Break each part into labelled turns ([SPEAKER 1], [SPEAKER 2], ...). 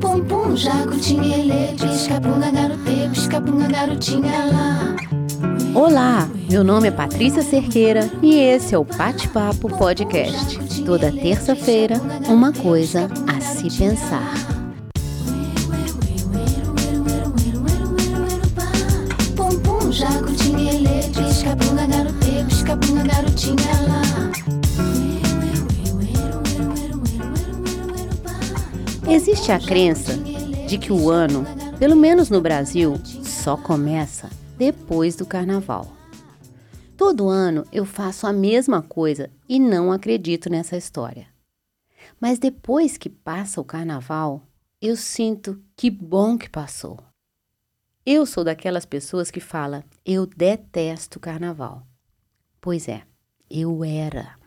[SPEAKER 1] Pum pum, lá.
[SPEAKER 2] Olá, meu nome é Patrícia Cerqueira e esse é o Bate Papo Podcast. Toda terça-feira, uma coisa a se pensar. Existe a crença de que o ano, pelo menos no Brasil, só começa depois do carnaval. Todo ano eu faço a mesma coisa e não acredito nessa história. Mas depois que passa o carnaval, eu sinto que bom que passou. Eu sou daquelas pessoas que fala: "Eu detesto carnaval". Pois é, eu era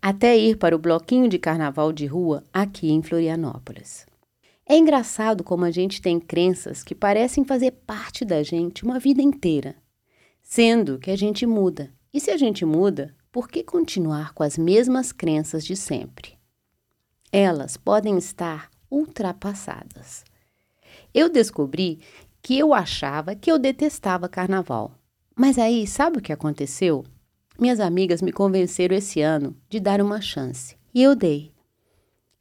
[SPEAKER 2] até ir para o bloquinho de carnaval de rua aqui em Florianópolis. É engraçado como a gente tem crenças que parecem fazer parte da gente uma vida inteira, sendo que a gente muda. E se a gente muda, por que continuar com as mesmas crenças de sempre? Elas podem estar ultrapassadas. Eu descobri que eu achava que eu detestava carnaval. Mas aí, sabe o que aconteceu? Minhas amigas me convenceram esse ano de dar uma chance. E eu dei.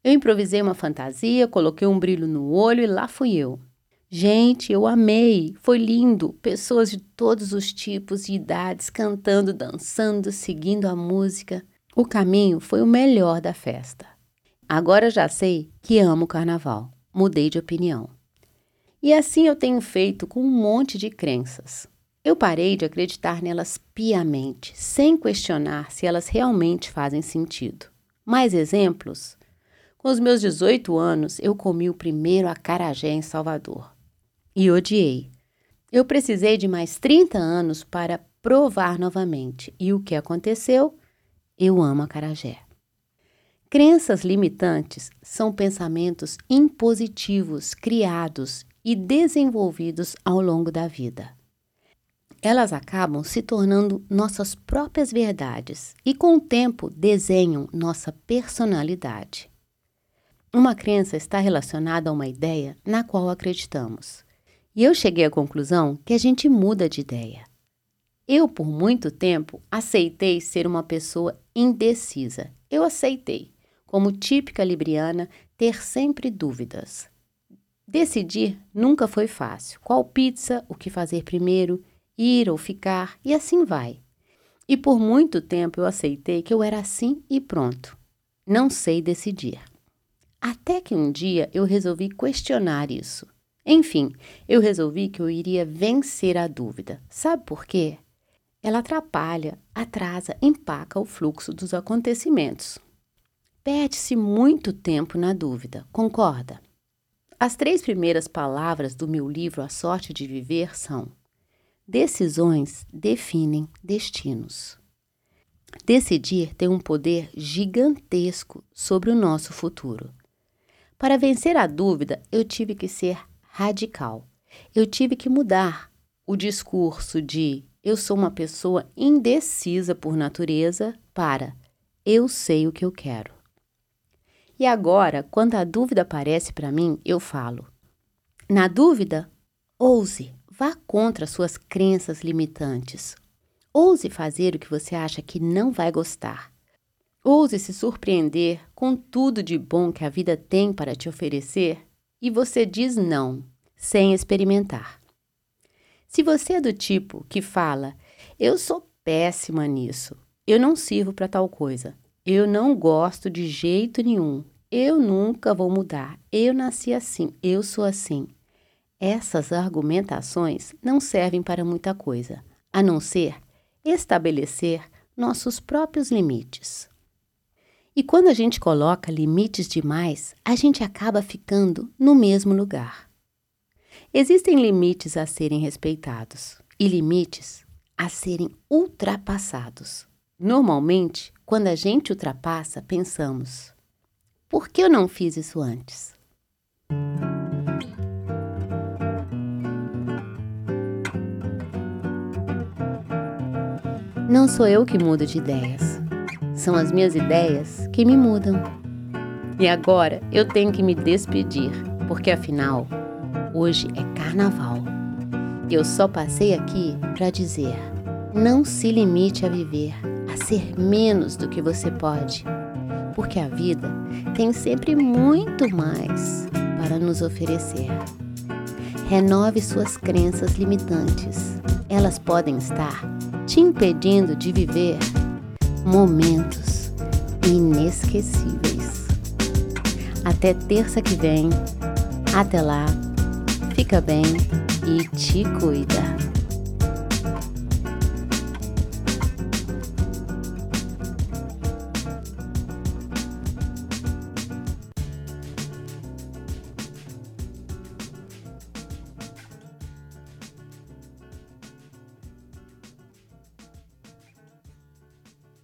[SPEAKER 2] Eu improvisei uma fantasia, coloquei um brilho no olho e lá fui eu. Gente, eu amei, foi lindo. Pessoas de todos os tipos e idades cantando, dançando, seguindo a música. O caminho foi o melhor da festa. Agora já sei que amo o carnaval. Mudei de opinião. E assim eu tenho feito com um monte de crenças. Eu parei de acreditar nelas piamente, sem questionar se elas realmente fazem sentido. Mais exemplos? Com os meus 18 anos, eu comi o primeiro acarajé em Salvador. E odiei. Eu precisei de mais 30 anos para provar novamente. E o que aconteceu? Eu amo acarajé. Crenças limitantes são pensamentos impositivos criados e desenvolvidos ao longo da vida elas acabam se tornando nossas próprias verdades e, com o tempo, desenham nossa personalidade. Uma crença está relacionada a uma ideia na qual acreditamos. E eu cheguei à conclusão que a gente muda de ideia. Eu, por muito tempo, aceitei ser uma pessoa indecisa. Eu aceitei, como típica libriana, ter sempre dúvidas. Decidir nunca foi fácil. Qual pizza, o que fazer primeiro ir ou ficar, e assim vai. E por muito tempo eu aceitei que eu era assim e pronto. Não sei decidir. Até que um dia eu resolvi questionar isso. Enfim, eu resolvi que eu iria vencer a dúvida. Sabe por quê? Ela atrapalha, atrasa, empaca o fluxo dos acontecimentos. Perde-se muito tempo na dúvida, concorda? As três primeiras palavras do meu livro A Sorte de Viver são Decisões definem destinos. Decidir tem um poder gigantesco sobre o nosso futuro. Para vencer a dúvida, eu tive que ser radical. Eu tive que mudar o discurso de eu sou uma pessoa indecisa por natureza para eu sei o que eu quero. E agora, quando a dúvida aparece para mim, eu falo: na dúvida, ouse. Vá contra suas crenças limitantes. Ouse fazer o que você acha que não vai gostar. Ouse se surpreender com tudo de bom que a vida tem para te oferecer e você diz não, sem experimentar. Se você é do tipo que fala, eu sou péssima nisso, eu não sirvo para tal coisa, eu não gosto de jeito nenhum, eu nunca vou mudar, eu nasci assim, eu sou assim. Essas argumentações não servem para muita coisa, a não ser estabelecer nossos próprios limites. E quando a gente coloca limites demais, a gente acaba ficando no mesmo lugar. Existem limites a serem respeitados e limites a serem ultrapassados. Normalmente, quando a gente ultrapassa, pensamos: por que eu não fiz isso antes? Não sou eu que mudo de ideias. São as minhas ideias que me mudam. E agora eu tenho que me despedir, porque afinal, hoje é carnaval. Eu só passei aqui para dizer: não se limite a viver, a ser menos do que você pode, porque a vida tem sempre muito mais para nos oferecer. Renove suas crenças limitantes. Elas podem estar te impedindo de viver momentos inesquecíveis. Até terça que vem. Até lá. Fica bem e te cuida.